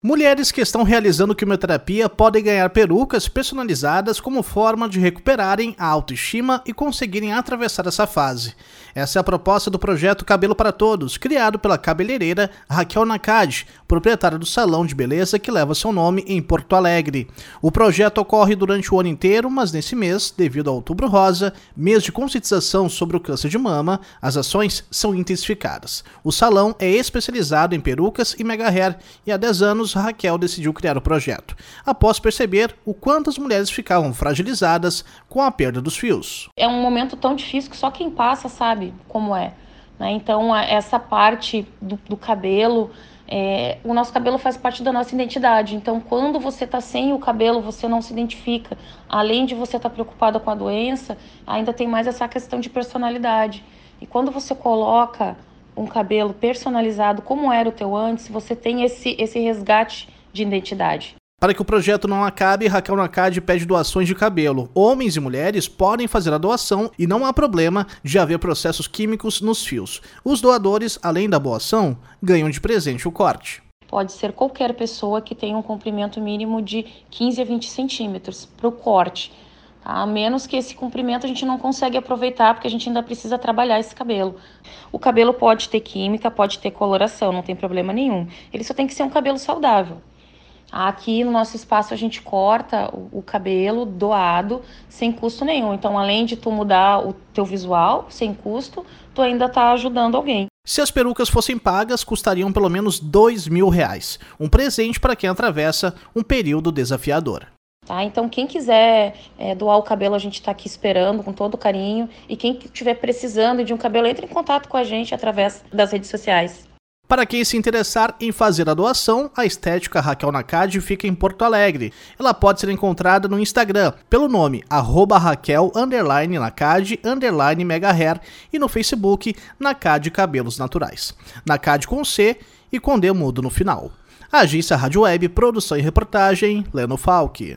Mulheres que estão realizando quimioterapia podem ganhar perucas personalizadas como forma de recuperarem a autoestima e conseguirem atravessar essa fase. Essa é a proposta do projeto Cabelo para Todos, criado pela cabeleireira Raquel Nakad, proprietária do salão de beleza que leva seu nome em Porto Alegre. O projeto ocorre durante o ano inteiro, mas nesse mês, devido ao Outubro Rosa, mês de conscientização sobre o câncer de mama, as ações são intensificadas. O salão é especializado em perucas e mega hair e há 10 anos anos, Raquel decidiu criar o projeto, após perceber o quanto as mulheres ficavam fragilizadas com a perda dos fios. É um momento tão difícil que só quem passa sabe como é. Né? Então, essa parte do, do cabelo, é, o nosso cabelo faz parte da nossa identidade. Então, quando você está sem o cabelo, você não se identifica. Além de você estar tá preocupada com a doença, ainda tem mais essa questão de personalidade. E quando você coloca um cabelo personalizado como era o teu antes, você tem esse, esse resgate de identidade. Para que o projeto não acabe, Raquel Nakad pede doações de cabelo. Homens e mulheres podem fazer a doação e não há problema de haver processos químicos nos fios. Os doadores, além da boa ação, ganham de presente o corte. Pode ser qualquer pessoa que tenha um comprimento mínimo de 15 a 20 centímetros para o corte. A menos que esse comprimento a gente não consegue aproveitar porque a gente ainda precisa trabalhar esse cabelo. O cabelo pode ter química, pode ter coloração, não tem problema nenhum. Ele só tem que ser um cabelo saudável. Aqui no nosso espaço a gente corta o, cabelo doado sem custo nenhum. Então, além de tu mudar o teu visual sem custo, tu ainda está ajudando alguém. Se as perucas fossem pagas, custariam pelo menos dois mil reais. Um presente para quem atravessa um período desafiador. Tá? Então, quem quiser é, doar o cabelo, a gente está aqui esperando com todo carinho. E quem estiver precisando de um cabelo, entre em contato com a gente através das redes sociais. Para quem se interessar em fazer a doação, a estética Raquel Nakad fica em Porto Alegre. Ela pode ser encontrada no Instagram pelo nome Raquel Mega Hair e no Facebook Nakad Cabelos Naturais. Nakad com C e com D mudo no final. Agência Rádio Web, produção e reportagem, Leno Falck.